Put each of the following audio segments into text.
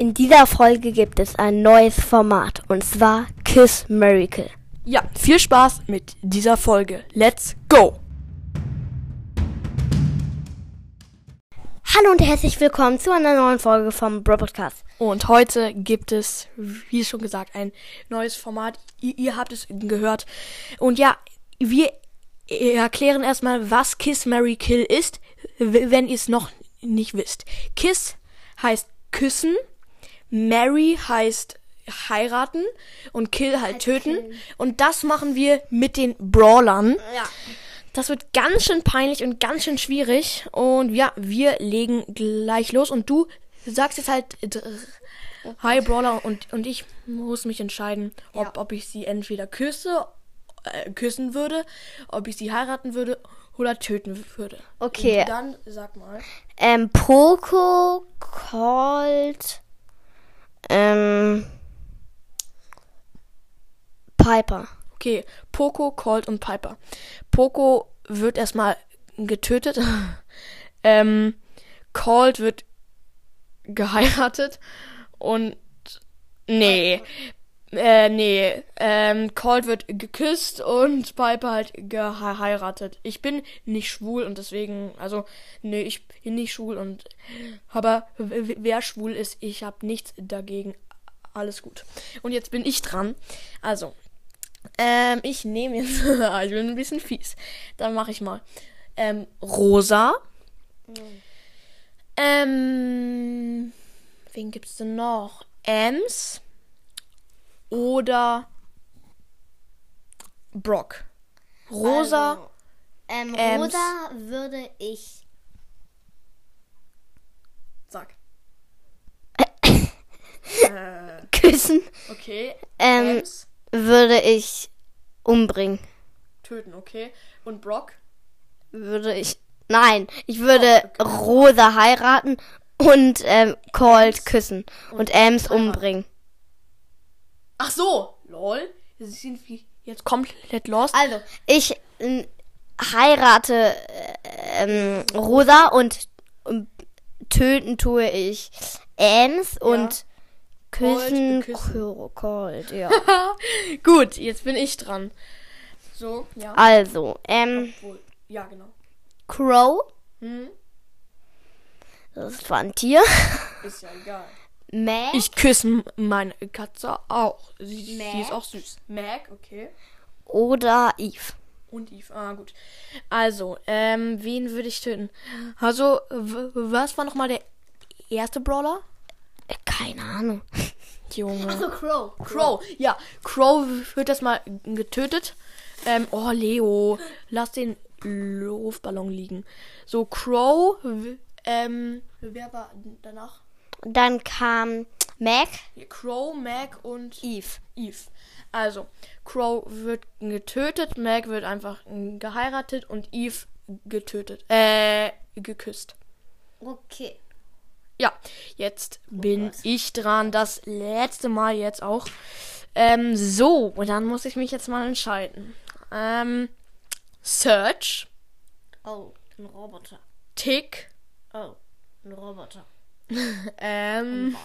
In dieser Folge gibt es ein neues Format und zwar Kiss Miracle. Ja, viel Spaß mit dieser Folge. Let's go! Hallo und herzlich willkommen zu einer neuen Folge vom Bro Podcast. Und heute gibt es, wie schon gesagt, ein neues Format. Ihr, ihr habt es gehört. Und ja, wir erklären erstmal, was Kiss Mary Kill ist, wenn ihr es noch nicht wisst. Kiss heißt küssen, Mary heißt heiraten und Kill halt töten. Und das machen wir mit den Brawlern. Ja. Das wird ganz schön peinlich und ganz schön schwierig. Und ja, wir legen gleich los. Und du sagst jetzt halt dr- Hi Brawler und, und ich muss mich entscheiden, ob, Ja. ob ich sie entweder küsse, äh, küssen würde, ob ich sie heiraten würde oder töten würde. Okay. Und dann sag mal. Ähm, Poco, Colt, ähm, Piper. Okay, Poco, Colt und Piper. Poco wird erstmal getötet. ähm, Colt wird geheiratet und nee, äh, nee, ähm, Colt wird geküsst und Piper halt geheiratet. Ich bin nicht schwul und deswegen, also, nee, ich bin nicht schwul und, aber wer schwul ist, ich habe nichts dagegen. Alles gut. Und jetzt bin ich dran. Also, ähm, ich nehme jetzt. ich bin ein bisschen fies. Dann mache ich mal. Ähm, Rosa. Ähm. Wen gibt's denn noch? Ems. Oder Brock. Rosa. Also, ähm, Ems. Rosa würde ich. Sag. Küssen. Okay. Ähm, Ems. würde ich umbringen. Töten, okay. Und Brock? Würde ich. Nein, ich würde Rosa heiraten und ähm, Colt Ems. küssen und Ems heiraten. umbringen. Ach so. Lol. Sie sind wie jetzt komplett lost. Also, ich ähm, heirate äh, ähm, Rosa und, ähm, töten tue ich Ems und küssen Colt, ja. Gut, jetzt bin ich dran. So, ja. Also, ähm, Obwohl, ja, genau. Crow, Hm? das ist zwar ein Tier. Ist ja egal. Mac, Ich küsse meine Katze auch. Sie, sie ist auch süß. Mac, okay. oder Eve. Und Eve, ah, gut. Also, ähm, wen würde ich töten? Also, w- was war nochmal der erste Brawler? Äh, Keine Ahnung. Junge. Crow. Crow, ja. Crow wird erstmal getötet. Ähm, oh, Leo, lass den Luftballon liegen. So, Crow, ähm, wer war danach? Dann kam Mac, Crow, Mac und Eve. Eve. Also, Crow wird getötet, Mac wird einfach geheiratet und Eve getötet. Äh, geküsst. Okay. Ja, jetzt bin ich dran. Das letzte Mal jetzt auch. Ähm, so, und dann muss ich mich jetzt mal entscheiden. Ähm, Search, Oh, ein Roboter. Tick, Oh, ein Roboter. ähm,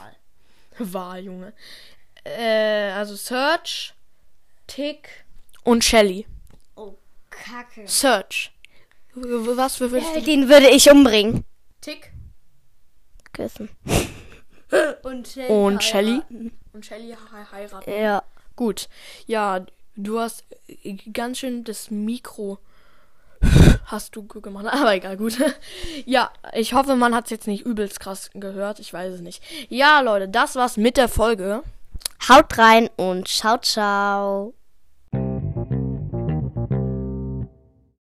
war, Junge. Äh, also Search, Tick und Shelly. Oh, Kacke. Search. Was für du? Den würde ich umbringen. Tick Küssen. und Shelly. Und Shelly? Und Shelly he- heiraten. Ja. Gut. Ja, du hast äh, ganz schön das Mikro hast du gemacht. Aber egal, gut. Ja, ich hoffe, man hat es jetzt nicht übelst krass gehört. Ich weiß es nicht. Ja, Leute, das war's mit der Folge. Haut rein und ciao, ciao.